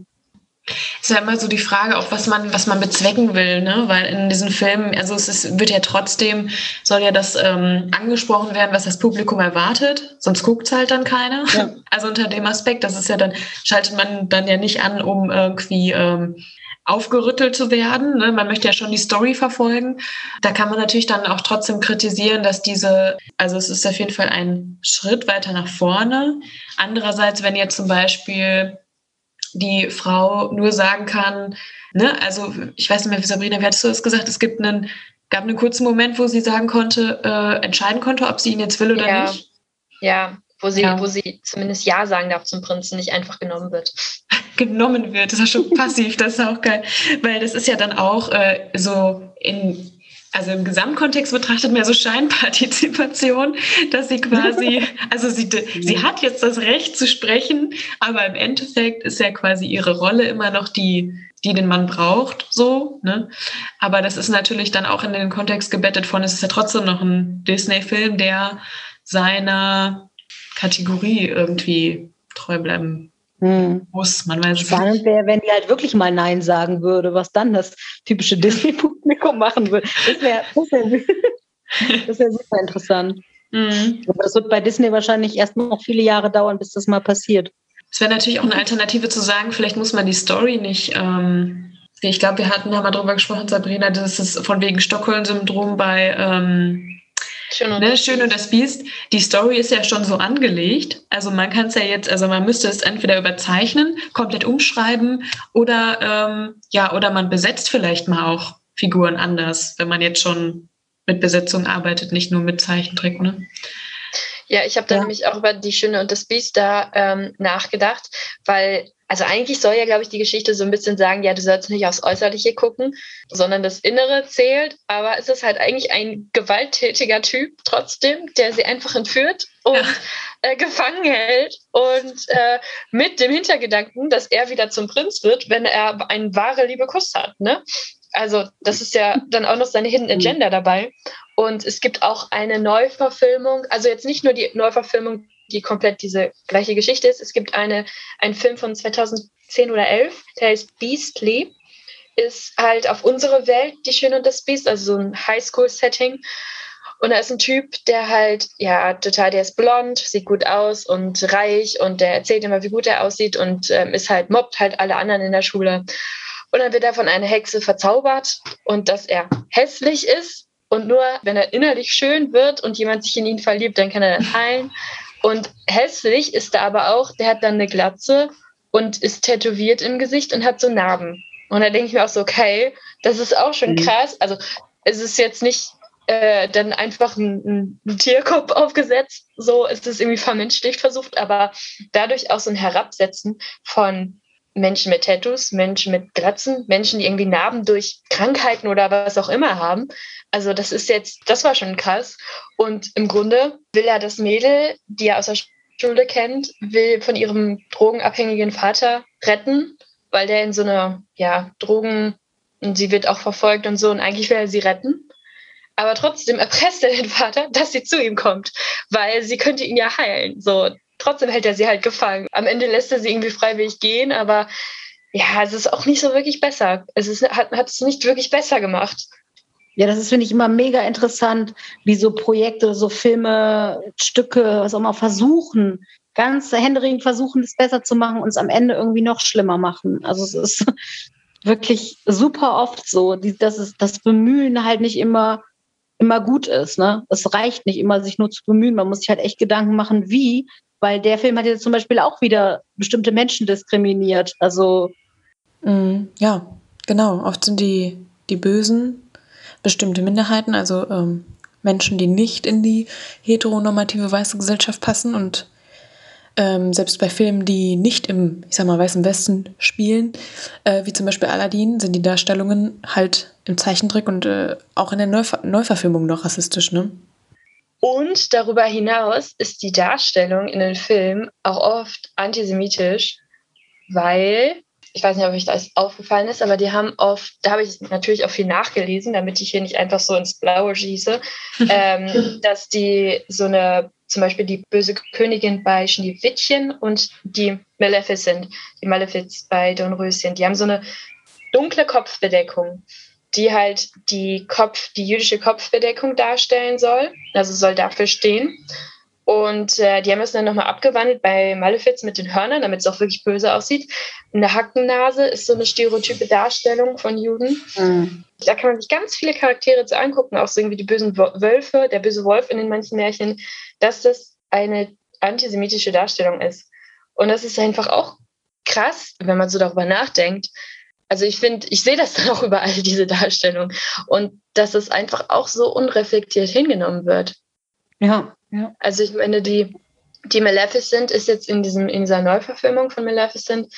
Es ist ja immer so die Frage, auch was man, was man bezwecken will, ne? Weil in diesen Filmen, also es ist, wird ja trotzdem, soll ja das ähm, angesprochen werden, was das Publikum erwartet, sonst guckt es halt dann keiner. Ja. Also unter dem Aspekt, das ist ja dann, schaltet man dann ja nicht an, um irgendwie ähm, aufgerüttelt zu werden. Ne? Man möchte ja schon die Story verfolgen. Da kann man natürlich dann auch trotzdem kritisieren, dass diese, also es ist auf jeden Fall ein Schritt weiter nach vorne. Andererseits, wenn jetzt zum Beispiel die Frau nur sagen kann, ne, also ich weiß nicht mehr, wie Sabrina, wie hattest du das gesagt? Es gibt einen, gab einen kurzen Moment, wo sie sagen konnte, äh, entscheiden konnte, ob sie ihn jetzt will oder ja. nicht. Ja, wo sie, ja. wo sie zumindest Ja sagen darf zum Prinzen, nicht einfach genommen wird. genommen wird, das ist ja schon passiv, das ist auch geil. Weil das ist ja dann auch äh, so in also im Gesamtkontext betrachtet mehr so Scheinpartizipation, dass sie quasi, also sie, sie hat jetzt das Recht zu sprechen, aber im Endeffekt ist ja quasi ihre Rolle immer noch die, die den Mann braucht, so, ne? Aber das ist natürlich dann auch in den Kontext gebettet von, es ist ja trotzdem noch ein Disney-Film, der seiner Kategorie irgendwie treu bleiben hm. Muss, man weiß Spannend wäre, wenn die halt wirklich mal Nein sagen würde, was dann das typische Disney-Publikum machen würde. Das wäre das wär, das wär super interessant. Mhm. Aber das wird bei Disney wahrscheinlich erst noch viele Jahre dauern, bis das mal passiert. Es wäre natürlich auch eine Alternative zu sagen, vielleicht muss man die Story nicht. Ähm, ich glaube, wir hatten da mal drüber gesprochen, Sabrina, das ist von wegen Stockholm-Syndrom bei ähm, Schön und, ne, Schön und das Biest. Die Story ist ja schon so angelegt. Also man kann es ja jetzt, also man müsste es entweder überzeichnen, komplett umschreiben oder ähm, ja, oder man besetzt vielleicht mal auch Figuren anders, wenn man jetzt schon mit Besetzung arbeitet, nicht nur mit Zeichentrick. Ne? Ja, ich habe da ja. nämlich auch über die Schöne und das Biest da ähm, nachgedacht, weil, also eigentlich soll ja, glaube ich, die Geschichte so ein bisschen sagen, ja, du sollst nicht aufs Äußerliche gucken, sondern das Innere zählt. Aber es ist halt eigentlich ein gewalttätiger Typ trotzdem, der sie einfach entführt und ja. äh, gefangen hält und äh, mit dem Hintergedanken, dass er wieder zum Prinz wird, wenn er einen wahre Liebe Kuss hat. Ne? Also das ist ja dann auch noch seine Hidden mhm. Agenda dabei. Und es gibt auch eine Neuverfilmung, also jetzt nicht nur die Neuverfilmung, die komplett diese gleiche Geschichte ist. Es gibt eine, einen Film von 2010 oder 11, der heißt Beastly. Ist halt auf unsere Welt, die Schöne und das Beast, also so ein Highschool-Setting. Und da ist ein Typ, der halt, ja, total, der ist blond, sieht gut aus und reich und der erzählt immer, wie gut er aussieht und ähm, ist halt, mobbt halt alle anderen in der Schule. Und dann wird er von einer Hexe verzaubert und dass er hässlich ist. Und nur wenn er innerlich schön wird und jemand sich in ihn verliebt, dann kann er das heilen. Und hässlich ist er aber auch, der hat dann eine Glatze und ist tätowiert im Gesicht und hat so Narben. Und da denke ich mir auch so, okay, das ist auch schon mhm. krass. Also es ist jetzt nicht äh, dann einfach ein, ein, Tierkopf aufgesetzt, so ist es irgendwie vermenschlicht versucht, aber dadurch auch so ein Herabsetzen von Menschen mit Tattoos, Menschen mit Glatzen, Menschen, die irgendwie Narben durch Krankheiten oder was auch immer haben. Also das ist jetzt, das war schon krass. Und im Grunde will er das Mädel, die er aus der Schule kennt, will von ihrem drogenabhängigen Vater retten, weil der in so eine, ja, Drogen, und sie wird auch verfolgt und so, und eigentlich will er sie retten. Aber trotzdem erpresst er den Vater, dass sie zu ihm kommt, weil sie könnte ihn ja heilen. So, trotzdem hält er sie halt gefangen. Am Ende lässt er sie irgendwie freiwillig gehen, aber ja, es ist auch nicht so wirklich besser. Es ist, hat, hat es nicht wirklich besser gemacht. Ja, das ist, finde ich, immer mega interessant, wie so Projekte, so Filme, Stücke, was auch immer versuchen, ganz händeringend versuchen, es besser zu machen und es am Ende irgendwie noch schlimmer machen. Also es ist wirklich super oft so, dass es, das Bemühen halt nicht immer, immer gut ist. Ne? Es reicht nicht immer, sich nur zu bemühen. Man muss sich halt echt Gedanken machen, wie, weil der Film hat jetzt zum Beispiel auch wieder bestimmte Menschen diskriminiert. Also mm, ja, genau. Oft sind die die Bösen bestimmte Minderheiten, also ähm, Menschen, die nicht in die heteronormative weiße Gesellschaft passen und ähm, selbst bei Filmen, die nicht im, ich sag mal, weißen Westen spielen, äh, wie zum Beispiel Aladdin, sind die Darstellungen halt im Zeichentrick und äh, auch in der Neuver Neuverfilmung noch rassistisch, ne? Und darüber hinaus ist die Darstellung in den Filmen auch oft antisemitisch, weil, ich weiß nicht, ob euch das aufgefallen ist, aber die haben oft, da habe ich natürlich auch viel nachgelesen, damit ich hier nicht einfach so ins Blaue schieße, ähm, dass die so eine, zum Beispiel die böse Königin bei Schneewittchen und die Maleficent, die Malefiz bei Dornröschen, die haben so eine dunkle Kopfbedeckung die halt die Kopf, die jüdische Kopfbedeckung darstellen soll, also soll dafür stehen. Und äh, die haben es dann nochmal abgewandelt bei Malefiz mit den Hörnern, damit es auch wirklich böse aussieht. Eine Hackennase ist so eine stereotype Darstellung von Juden. Mhm. Da kann man sich ganz viele Charaktere zu angucken, auch so irgendwie die bösen Wölfe, der böse Wolf in den manchen Märchen, dass das eine antisemitische Darstellung ist. Und das ist einfach auch krass, wenn man so darüber nachdenkt, also ich finde, ich sehe das dann auch überall, diese Darstellung. Und dass es einfach auch so unreflektiert hingenommen wird. Ja, ja. Also ich meine, die, die Maleficent ist jetzt in, diesem, in dieser Neuverfilmung von Maleficent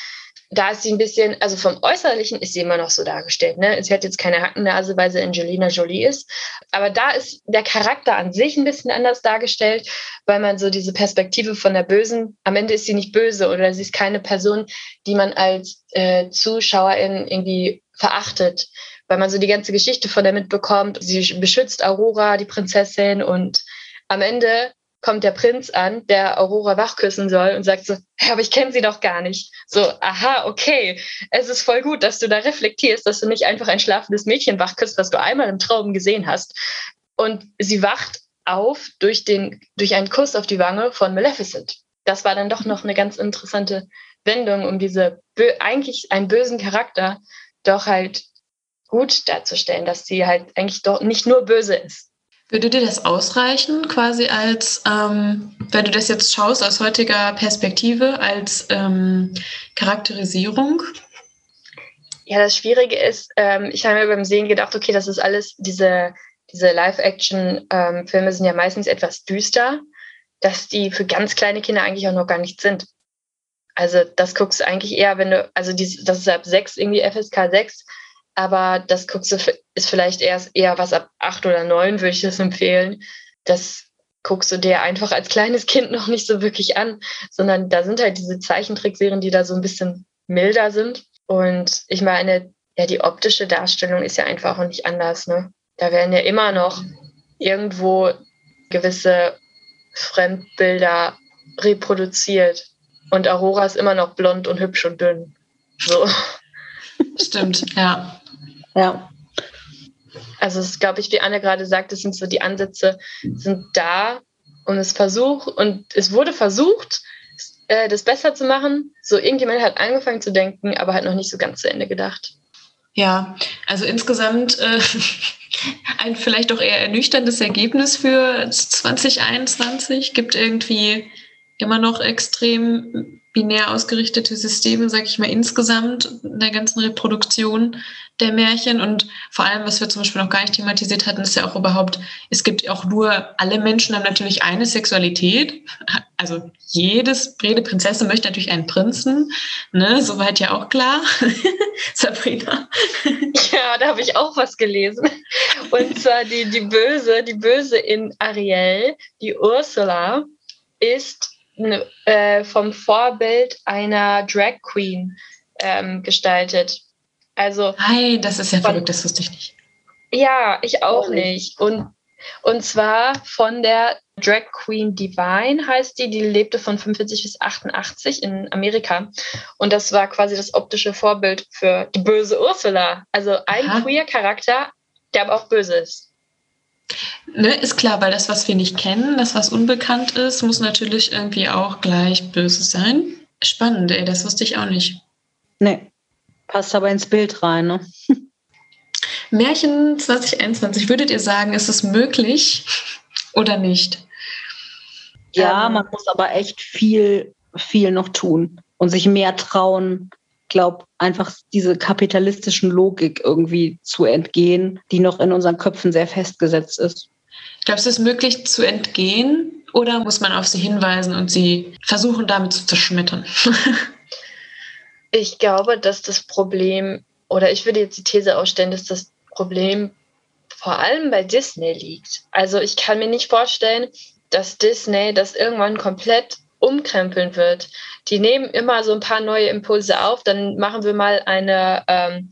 da ist sie ein bisschen, also vom Äußerlichen ist sie immer noch so dargestellt. Ne? Sie hat jetzt keine Hackennase, weil sie Angelina Jolie ist. Aber da ist der Charakter an sich ein bisschen anders dargestellt, weil man so diese Perspektive von der Bösen, am Ende ist sie nicht böse oder sie ist keine Person, die man als äh, Zuschauerin irgendwie verachtet, weil man so die ganze Geschichte von der mitbekommt. Sie beschützt Aurora, die Prinzessin, und am Ende kommt der Prinz an, der Aurora wachküssen soll und sagt so, hey, aber ich kenne sie doch gar nicht. So, aha, okay, es ist voll gut, dass du da reflektierst, dass du nicht einfach ein schlafendes Mädchen wachküsst, was du einmal im Traum gesehen hast. Und sie wacht auf durch, den, durch einen Kuss auf die Wange von Maleficent. Das war dann doch noch eine ganz interessante Wendung, um diese eigentlich einen bösen Charakter doch halt gut darzustellen, dass sie halt eigentlich doch nicht nur böse ist. Würde dir das ausreichen, quasi als, ähm, wenn du das jetzt schaust aus heutiger Perspektive, als ähm, Charakterisierung? Ja, das Schwierige ist, ähm, ich habe mir beim Sehen gedacht, okay, das ist alles, diese, diese Live-Action-Filme sind ja meistens etwas düster, dass die für ganz kleine Kinder eigentlich auch noch gar nicht sind. Also das guckst du eigentlich eher, wenn du, also die, das ist ab 6, irgendwie FSK 6, aber das guckst du, ist vielleicht erst eher was ab acht oder neun, würde ich das empfehlen. Das guckst du dir einfach als kleines Kind noch nicht so wirklich an, sondern da sind halt diese Zeichentrickserien, die da so ein bisschen milder sind. Und ich meine, ja, die optische Darstellung ist ja einfach auch nicht anders. Ne? Da werden ja immer noch irgendwo gewisse Fremdbilder reproduziert. Und Aurora ist immer noch blond und hübsch und dünn. So. Stimmt, ja. Ja. Also es glaube ich, wie Anne gerade sagt, es sind so die Ansätze sind da und es versucht und es wurde versucht, äh, das besser zu machen. So irgendjemand hat angefangen zu denken, aber hat noch nicht so ganz zu Ende gedacht. Ja, also insgesamt äh, ein vielleicht doch eher ernüchterndes Ergebnis für 2021. Gibt irgendwie immer noch extrem binär ausgerichtete Systeme, sage ich mal, insgesamt in der ganzen Reproduktion der Märchen. Und vor allem, was wir zum Beispiel noch gar nicht thematisiert hatten, ist ja auch überhaupt, es gibt auch nur, alle Menschen haben natürlich eine Sexualität. Also jedes, jede Prinzessin möchte natürlich einen Prinzen. Ne? Soweit ja auch klar. Sabrina. Ja, da habe ich auch was gelesen. Und zwar die, die Böse, die Böse in Ariel, die Ursula, ist äh, vom Vorbild einer Drag Queen ähm, gestaltet. Also. Hi, das ist ja von, verrückt, das wusste ich nicht. Ja, ich auch nicht. Und, und zwar von der Drag Queen Divine heißt die, die lebte von 45 bis 88 in Amerika. Und das war quasi das optische Vorbild für die böse Ursula. Also ein Aha. queer Charakter, der aber auch böse ist. Ne, ist klar, weil das, was wir nicht kennen, das, was unbekannt ist, muss natürlich irgendwie auch gleich böse sein. Spannend, ey, das wusste ich auch nicht. Nee, passt aber ins Bild rein, ne? Märchen 2021, würdet ihr sagen, ist es möglich oder nicht? Ja, ähm, man muss aber echt viel, viel noch tun und sich mehr trauen, glaube, einfach diese kapitalistischen Logik irgendwie zu entgehen, die noch in unseren Köpfen sehr festgesetzt ist. Glaubst du, es ist möglich zu entgehen oder muss man auf sie hinweisen und sie versuchen, damit zu zerschmettern? ich glaube, dass das Problem, oder ich würde jetzt die These ausstellen, dass das Problem vor allem bei Disney liegt. Also ich kann mir nicht vorstellen, dass Disney das irgendwann komplett umkrempeln wird. Die nehmen immer so ein paar neue Impulse auf. Dann machen wir mal eine ähm,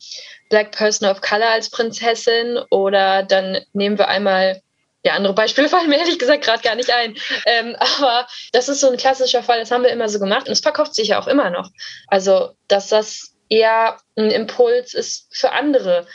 Black Person of Color als Prinzessin oder dann nehmen wir einmal ja, andere Beispiele fallen mir ehrlich gesagt gerade gar nicht ein. Ähm, aber das ist so ein klassischer Fall, das haben wir immer so gemacht und es verkauft sich ja auch immer noch. Also, dass das eher ein Impuls ist für andere,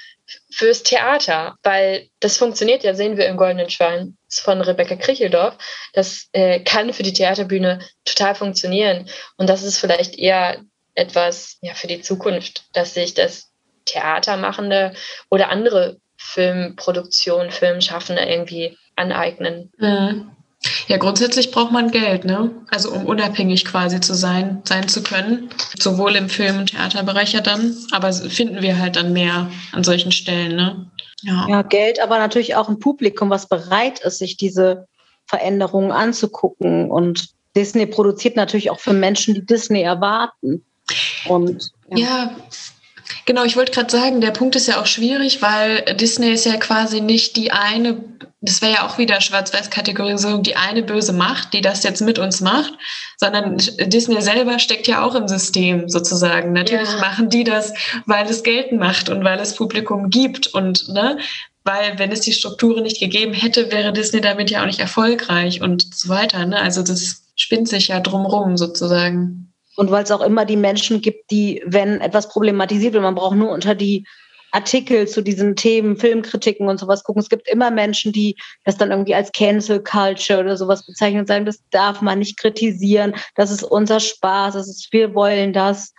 fürs Theater, weil das funktioniert ja, sehen wir im Goldenen Schwein von Rebecca Kricheldorf. Das äh, kann für die Theaterbühne total funktionieren. Und das ist vielleicht eher etwas ja, für die Zukunft, dass sich das Theatermachende oder andere Filmproduktionen, Filmschaffende irgendwie aneignen. Mhm. Ja, grundsätzlich braucht man Geld, ne? Also um unabhängig quasi zu sein, sein zu können. Sowohl im Film- und Theaterbereich ja dann, aber finden wir halt dann mehr an solchen Stellen, ne? Ja. ja, Geld, aber natürlich auch ein Publikum, was bereit ist, sich diese Veränderungen anzugucken. Und Disney produziert natürlich auch für Menschen, die Disney erwarten. Und ja, ja Genau, ich wollte gerade sagen, der Punkt ist ja auch schwierig, weil Disney ist ja quasi nicht die eine, das wäre ja auch wieder Schwarz-Weiß-Kategorisierung, die eine böse Macht, die das jetzt mit uns macht, sondern Disney selber steckt ja auch im System sozusagen. Natürlich ja. machen die das, weil es Geld macht und weil es Publikum gibt und ne, weil wenn es die Strukturen nicht gegeben hätte, wäre Disney damit ja auch nicht erfolgreich und so weiter. Ne? Also das spinnt sich ja drumrum sozusagen. Und weil es auch immer die Menschen gibt, die, wenn etwas problematisiert wird, man braucht nur unter die Artikel zu diesen Themen, Filmkritiken und sowas gucken. Es gibt immer Menschen, die das dann irgendwie als Cancel Culture oder sowas bezeichnen und sagen, das darf man nicht kritisieren, das ist unser Spaß, das ist, wir wollen das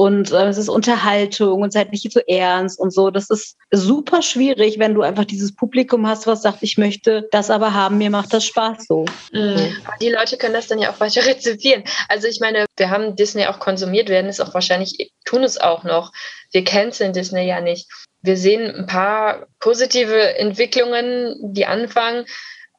und äh, es ist Unterhaltung und seid nicht so ernst und so. Das ist super schwierig, wenn du einfach dieses Publikum hast, was sagt, ich möchte das aber haben, mir macht das Spaß so. Mhm. Die Leute können das dann ja auch weiter rezipieren. Also ich meine, wir haben Disney auch konsumiert, werden es auch wahrscheinlich, tun es auch noch. Wir canceln Disney ja nicht. Wir sehen ein paar positive Entwicklungen, die anfangen,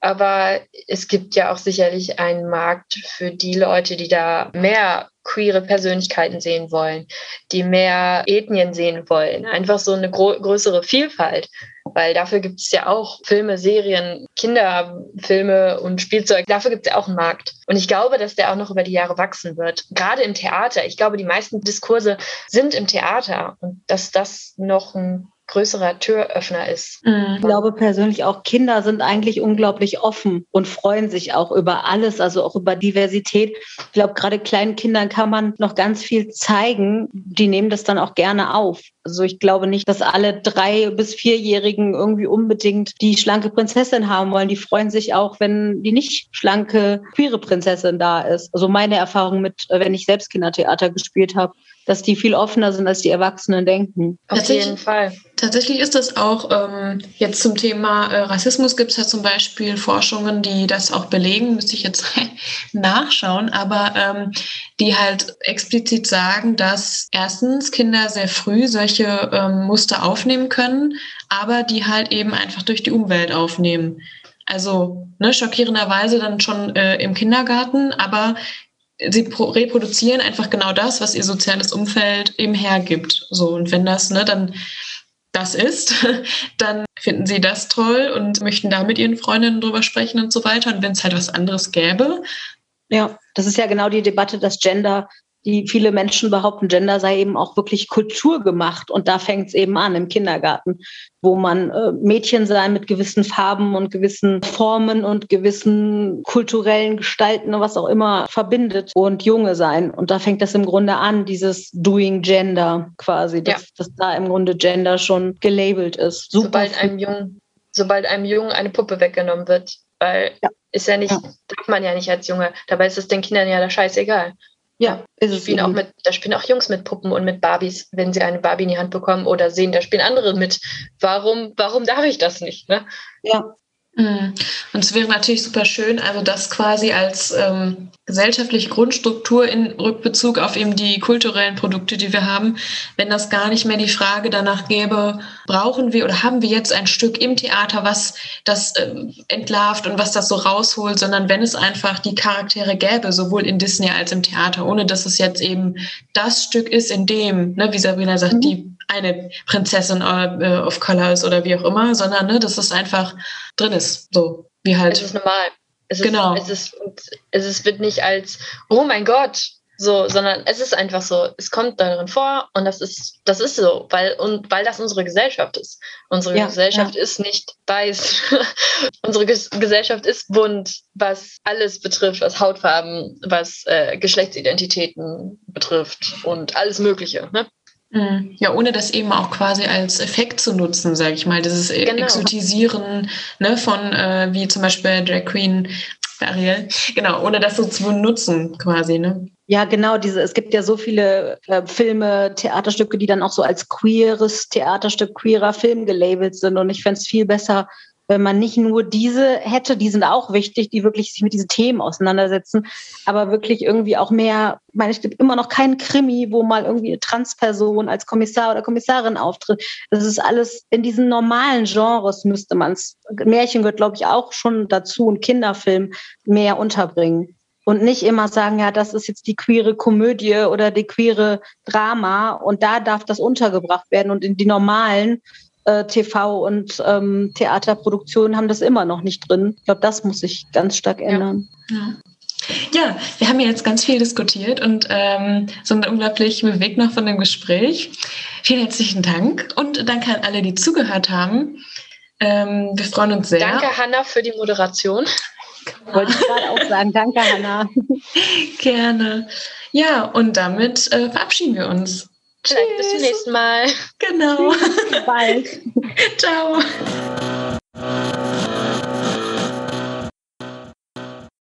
aber es gibt ja auch sicherlich einen Markt für die Leute, die da mehr queere Persönlichkeiten sehen wollen, die mehr Ethnien sehen wollen. Einfach so eine größere Vielfalt. Weil dafür gibt es ja auch Filme, Serien, Kinderfilme und Spielzeug. Dafür gibt es ja auch einen Markt. Und ich glaube, dass der auch noch über die Jahre wachsen wird. Gerade im Theater. Ich glaube, die meisten Diskurse sind im Theater. Und dass das noch ein größerer Türöffner ist. Mhm. Ich glaube persönlich auch, Kinder sind eigentlich unglaublich offen und freuen sich auch über alles, also auch über Diversität. Ich glaube, gerade kleinen Kindern kann man noch ganz viel zeigen. Die nehmen das dann auch gerne auf. Also ich glaube nicht, dass alle drei bis vierjährigen irgendwie unbedingt die schlanke Prinzessin haben wollen. Die freuen sich auch, wenn die nicht schlanke queere Prinzessin da ist. Also meine Erfahrung mit, wenn ich selbst Kindertheater gespielt habe, dass die viel offener sind, als die Erwachsenen denken. Auf jeden Fall. Tatsächlich ist das auch ähm, jetzt zum Thema äh, Rassismus gibt es ja zum Beispiel Forschungen, die das auch belegen, müsste ich jetzt nachschauen, aber ähm, die halt explizit sagen, dass erstens Kinder sehr früh solche ähm, Muster aufnehmen können, aber die halt eben einfach durch die Umwelt aufnehmen. Also ne, schockierenderweise dann schon äh, im Kindergarten, aber sie reproduzieren einfach genau das, was ihr soziales Umfeld eben hergibt. So, und wenn das, ne, dann das ist, dann finden sie das toll und möchten da mit ihren Freundinnen drüber sprechen und so weiter. Und wenn es halt was anderes gäbe. Ja, das ist ja genau die Debatte, dass Gender die viele Menschen behaupten, Gender sei eben auch wirklich Kultur gemacht. Und da fängt es eben an im Kindergarten, wo man äh, Mädchen sein mit gewissen Farben und gewissen Formen und gewissen kulturellen Gestalten und was auch immer verbindet und Junge sein. Und da fängt das im Grunde an, dieses Doing Gender quasi, dass, ja. dass da im Grunde Gender schon gelabelt ist. Super sobald einem Jungen, sobald einem Jungen eine Puppe weggenommen wird, weil ja. ist ja nicht, ja. darf man ja nicht als Junge. Dabei ist es den Kindern ja da scheißegal. Ja, ist es spielen auch mit, da spielen auch Jungs mit Puppen und mit Barbies, wenn sie eine Barbie in die Hand bekommen oder sehen, da spielen andere mit. Warum, warum darf ich das nicht? Ne? Ja. Und es wäre natürlich super schön, also das quasi als ähm, gesellschaftliche Grundstruktur in Rückbezug auf eben die kulturellen Produkte, die wir haben, wenn das gar nicht mehr die Frage danach gäbe, brauchen wir oder haben wir jetzt ein Stück im Theater, was das äh, entlarvt und was das so rausholt, sondern wenn es einfach die Charaktere gäbe, sowohl in Disney als im Theater, ohne dass es jetzt eben das Stück ist, in dem, ne, wie Sabrina sagt, mhm. die eine Prinzessin äh, of Color ist oder wie auch immer, sondern ne, dass es einfach drin ist. So, wie halt. Es ist normal. Es genau. Ist, es, ist, es ist, wird nicht als, oh mein Gott, so, sondern es ist einfach so, es kommt darin vor und das ist, das ist so, weil, und weil das unsere Gesellschaft ist. Unsere ja, Gesellschaft ja. ist nicht weiß. unsere Ges Gesellschaft ist bunt, was alles betrifft, was Hautfarben, was äh, Geschlechtsidentitäten betrifft und alles Mögliche. Ne? Mhm. Ja, ohne das eben auch quasi als Effekt zu nutzen, sage ich mal. Dieses äh, genau. Exotisieren ne, von, äh, wie zum Beispiel Drag Queen Ariel. Genau, ohne das so zu nutzen quasi. Ne? Ja, genau, diese, es gibt ja so viele äh, Filme, Theaterstücke, die dann auch so als queeres Theaterstück, queerer Film gelabelt sind. Und ich fände es viel besser, wenn man nicht nur diese hätte, die sind auch wichtig, die wirklich sich mit diesen Themen auseinandersetzen, aber wirklich irgendwie auch mehr, ich meine, es gibt immer noch keinen Krimi, wo mal irgendwie eine Transperson als Kommissar oder Kommissarin auftritt. Das ist alles in diesen normalen Genres müsste man es, Märchen gehört, glaube ich, auch schon dazu und Kinderfilm mehr unterbringen und nicht immer sagen, ja, das ist jetzt die queere Komödie oder die queere Drama und da darf das untergebracht werden und in die normalen äh, TV und ähm, Theaterproduktionen haben das immer noch nicht drin. Ich glaube, das muss sich ganz stark ändern. Ja. ja. wir haben ja jetzt ganz viel diskutiert und ähm, sind unglaublich bewegt noch von dem Gespräch. Vielen herzlichen Dank und danke an alle, die zugehört haben. Ähm, wir freuen uns sehr. Danke, Hanna, für die Moderation. Wollte ich gerade auch sagen. Danke, Hanna. Gerne. Ja, und damit äh, verabschieden wir uns. Vielleicht bis zum nächsten Mal. Genau. Bis bald. Ciao.